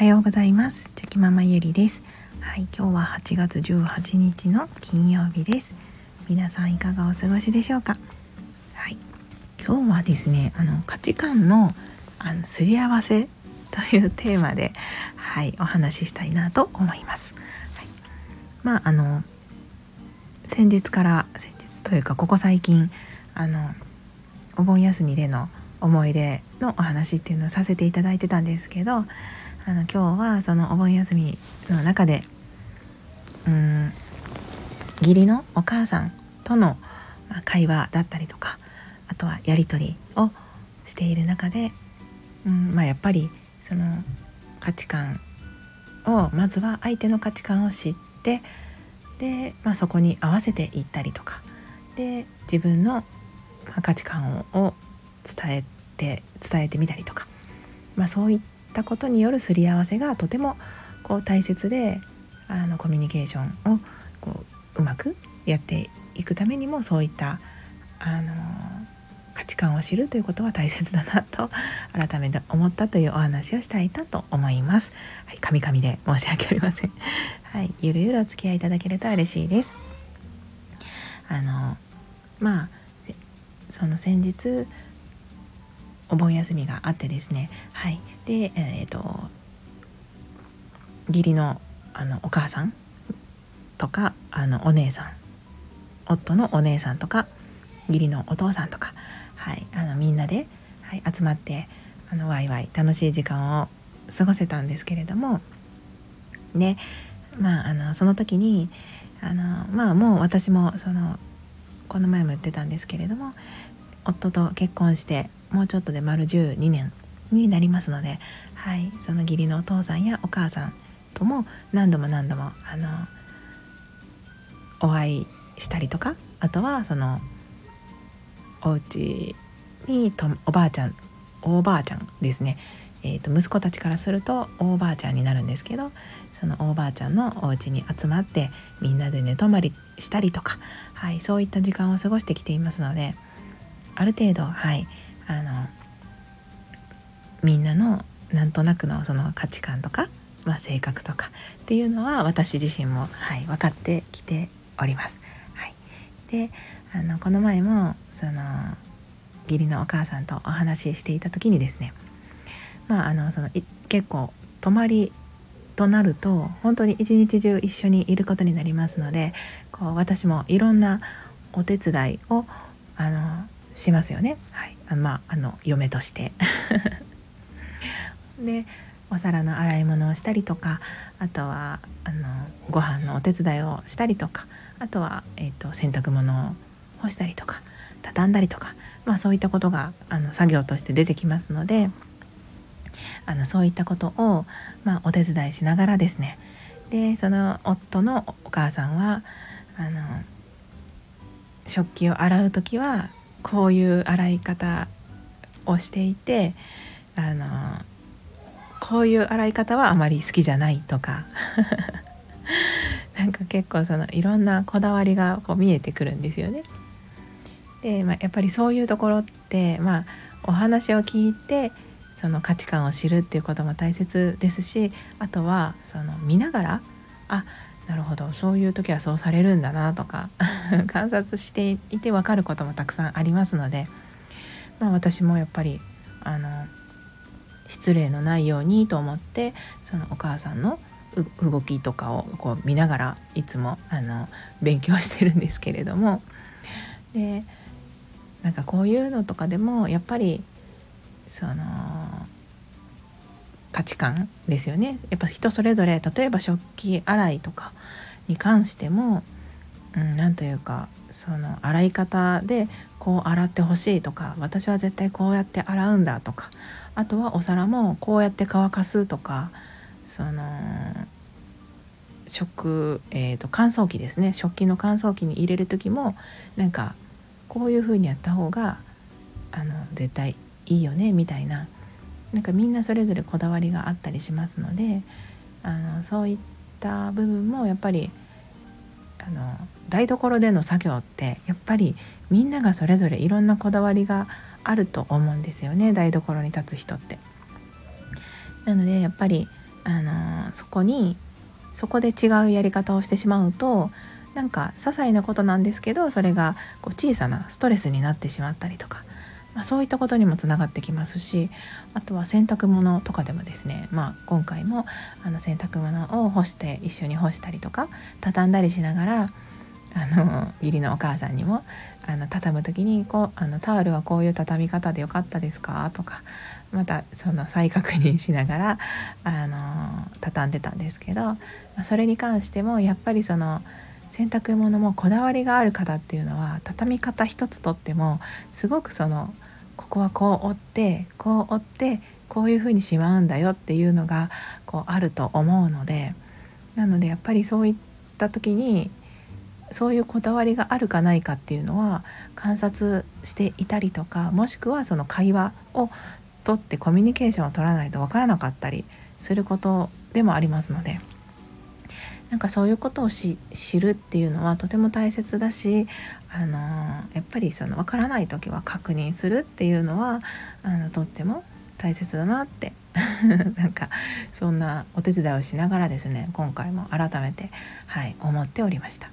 はようございます。チョキママゆりです。はい今日は8月18日の金曜日です。皆さんいかがお過ごしでしょうか？はい今日はですねあの価値観のあのすり合わせというテーマではいお話ししたいなと思います、はい、まああの先日から先日というかここ最近あのお盆休みでの思い出のお話っていうのをさせていただいてたんですけどあの今日はそのお盆休みの中でうん義理のお母さんとの会話だったりとかあとはやり取りをしている中で、うんまあ、やっぱりその価値観をまずは相手の価値観を知ってで、まあ、そこに合わせていったりとかで自分の価値観を伝えて伝えてみたりとか、まあ、そういったことによるすり合わせがとてもこう大切であのコミュニケーションをこううまくやっていくためにもそういったあの価値観を知るということは大切だなと 改めて思ったというお話をしたいなと思います。はい、カミカミで申し訳ありません。はい、ゆるゆるお付き合いいただけると嬉しいです。あのまあその先日お盆休みがあってですね。はい。でえっ、ー、と義理のあのお母さんとかあのお姉さん夫のお姉さんとか義理のお父さんとか、はい、あのみんなで、はい、集まってあのワイワイ楽しい時間を過ごせたんですけれどもね。まああのその時にあのまあもう私もそのこの前も言ってたんですけれども夫と結婚してもうちょっとで丸12年になりますので、はい、その義理のお父さんやお母さんとも何度も何度もあのお会いしたりとかあとはそのお家にとおばあちゃんおばあちゃんですね、えーと、息子たちからするとおばあちゃんになるんですけどそのおばあちゃんのお家に集まってみんなで寝泊まりしたりとか、はい、そういった時間を過ごしてきていますのである程度はいあのみんなのなんとなくのその価値観とか、まあ、性格とかっていうのは私自身も、はい、分かってきております。はい、であのこの前もその義理のお母さんとお話ししていた時にですねまああのその結構泊まりとなると本当に一日中一緒にいることになりますのでこう私もいろんなお手伝いをあのしますよね。はい、あまああの嫁として。でお皿の洗い物をしたりとかあとはあのご飯のお手伝いをしたりとかあとは、えーと、洗濯物を干したりとか畳んだりとか、まあ、そういったことがあの作業として出てきますのであのそういったことを、まあ、お手伝いしながらですね。でその夫のお母さんはあの食器を洗う時はこういう洗い方をしていてあのこういう洗い方はあまり好きじゃないとか なんか結構そのいろんなこだわりがこう見えてくるんですよね。で、まあ、やっぱりそういうところって、まあ、お話を聞いてその価値観を知るっていうことも大切ですしあとはその見ながらあなるほど。そういう時はそうされるんだなとか 観察していて分かることもたくさんありますので、まあ、私もやっぱりあの失礼のないようにと思ってそのお母さんの動きとかをこう見ながらいつもあの勉強してるんですけれどもでなんかこういうのとかでもやっぱりその価値観ですよね。やっぱ人それぞれ例えば食器洗いとかに関しても何、うん、というかその洗い方でこう洗ってほしいとか私は絶対こうやって洗うんだとかあとはお皿もこうやって乾かすとかその食、えーと、乾燥機ですね。食器の乾燥機に入れる時もなんかこういう風にやった方があの絶対いいよねみたいななんかみんなそれぞれこだわりがあったりしますのであのそういった部分もやっぱりあの台所での作業ってやっぱりみんながそれぞれいろんなこだわりがあると思うんですよね台所に立つ人って。なのでやっぱりあのそこにそこで違うやり方をしてしまうとなんか些細なことなんですけどそれがこう小さなストレスになってしまったりとか、まあ、そういったことにもつながってきますしあとは洗濯物とかでもですね、まあ、今回もあの洗濯物を干して一緒に干したりとか畳んだりしながらあの義理のお母さんにもあの畳む時にこうあのタオルはこういう畳み方でよかったですか？とかまたその再確認しながらあの畳んでたんですけどそれに関してもやっぱりその洗濯物もこだわりがある方っていうのは畳み方一つとってもすごくそのここはこう折ってこう折ってこういうふうにしまうんだよっていうのがこうあると思うのでなのでやっぱりそういった時にそういうこだわりがあるかないかっていうのは観察していたりとかもしくはその会話をとってコミュニケーションを取らないと分からなかったりすることでもありますので。なんかそういうことを知るっていうのはとても大切だし、あのやっぱりその分からない時は確認するっていうのはあのとっても大切だなって なんかそんなお手伝いをしながらですね今回も改めて、はい、思っておりました。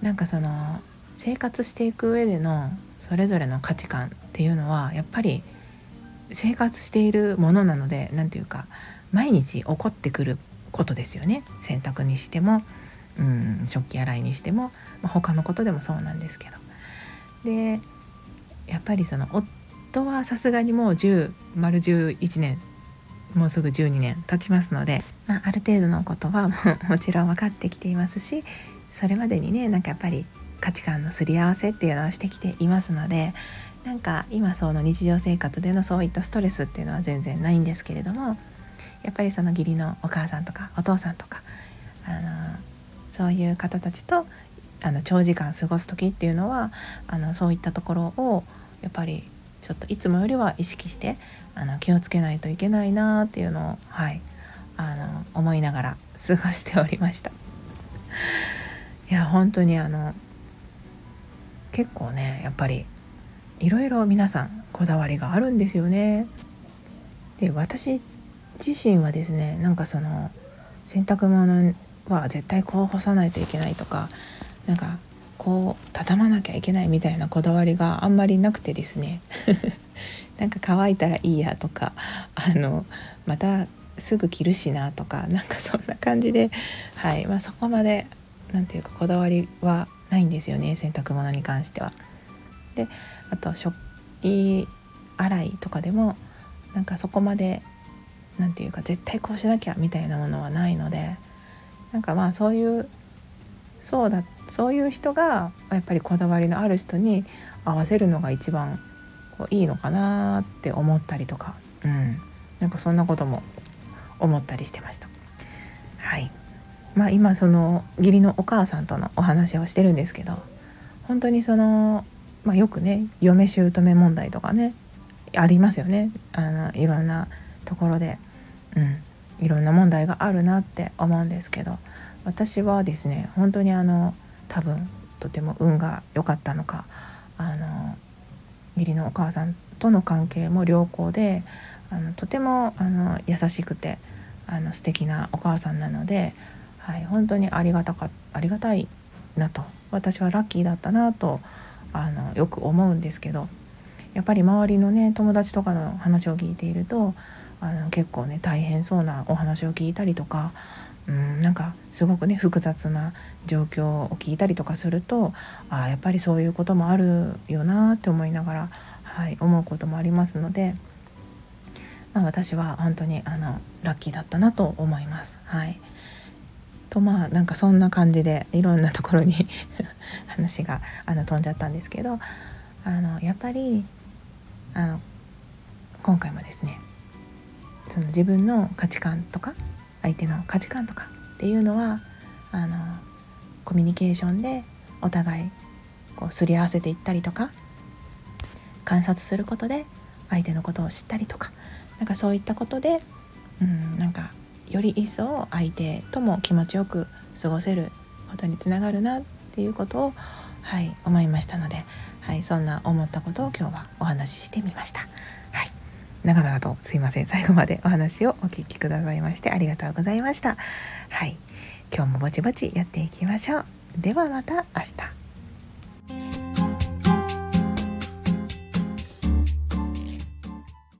なんかその生活していく上でのそれぞれの価値観っていうのはやっぱり生活しているものなので何て言うか毎日起こってくることですよね。洗濯にしても、うん、食器洗いにしても、まあ、他のことでもそうなんですけど。でやっぱりその夫はさすがにもう10丸11年もうすぐ12年経ちますので、まあ、ある程度のことはも もちろん分かってきていますしそれまでにねなんかやっぱり価値観のすり合わせっていうのはしてきていますのでなんか今その日常生活でのそういったストレスっていうのは全然ないんですけれどもやっぱりその義理のお母さんとかお父さんとかあのそういう方たちとあの長時間過ごす時っていうのはあのそういったところをやっぱりちょっといつもよりは意識してあの気をつけないといけないなっていうのをはいあの思いながら 過ごしておりました。いや本当にあの結構ねやっぱりいろいろ皆さんこだわりがあるんですよね。で私自身はですねなんかその洗濯物は絶対こう干さないといけないとかなんかこう畳まなきゃいけないみたいなこだわりがあんまりなくてですね なんか乾いたらいいやとかあのまたすぐ着るしなとかなんかそんな感じで、はいまあ、そこまで何て言うかこだわりはないんですよね洗濯物に関しては。であと食器洗いとかでもなんかそこまで何て言うか絶対こうしなきゃみたいなものはないのでなんかまあそういうそうだそういう人がやっぱりこだわりのある人に合わせるのが一番こういいのかなって思ったりとか、うん、なんかそんなことも思ったりしてました。はいまあ、今その義理のお母さんとのお話をしてるんですけど本当にその、まあ、よくね嫁姑問題とかねありますよねあのいろんなところで。うんいろんな問題があるなって思うんですけど私はですね本当にあの多分とても運が良かったのかあの義理のお母さんとの関係も良好であのとてもあの優しくてあの素敵なお母さんなので、はい、本当にありがたかありがたいなと私はラッキーだったなとあのよく思うんですけどやっぱり周りのね友達とかの話を聞いているとあの結構ね大変そうなお話を聞いたりとかうんなんかすごくね複雑な状況を聞いたりとかするとあやっぱりそういうこともあるよなって思いながら、はい、思うこともありますので、まあ、私は本当にあのラッキーだったなと思います。はいとまあなんかそんな感じでいろんなところに 話があの飛んじゃったんですけどあのやっぱりあの今回もですねその自分の価値観とか相手の価値観とかっていうのはあのコミュニケーションでお互いこうすり合わせていったりとか観察することで相手のことを知ったりとかなんかそういったことでうんなんかより一層相手とも気持ちよく過ごせることにつながるなっていうことをはい思いましたので、はい、そんな思ったことを今日はお話ししてみました。はい長々とすいません。最後までお話をお聞きくださいましてありがとうございました。はい。今日もぼちぼちやっていきましょう。ではまた明日。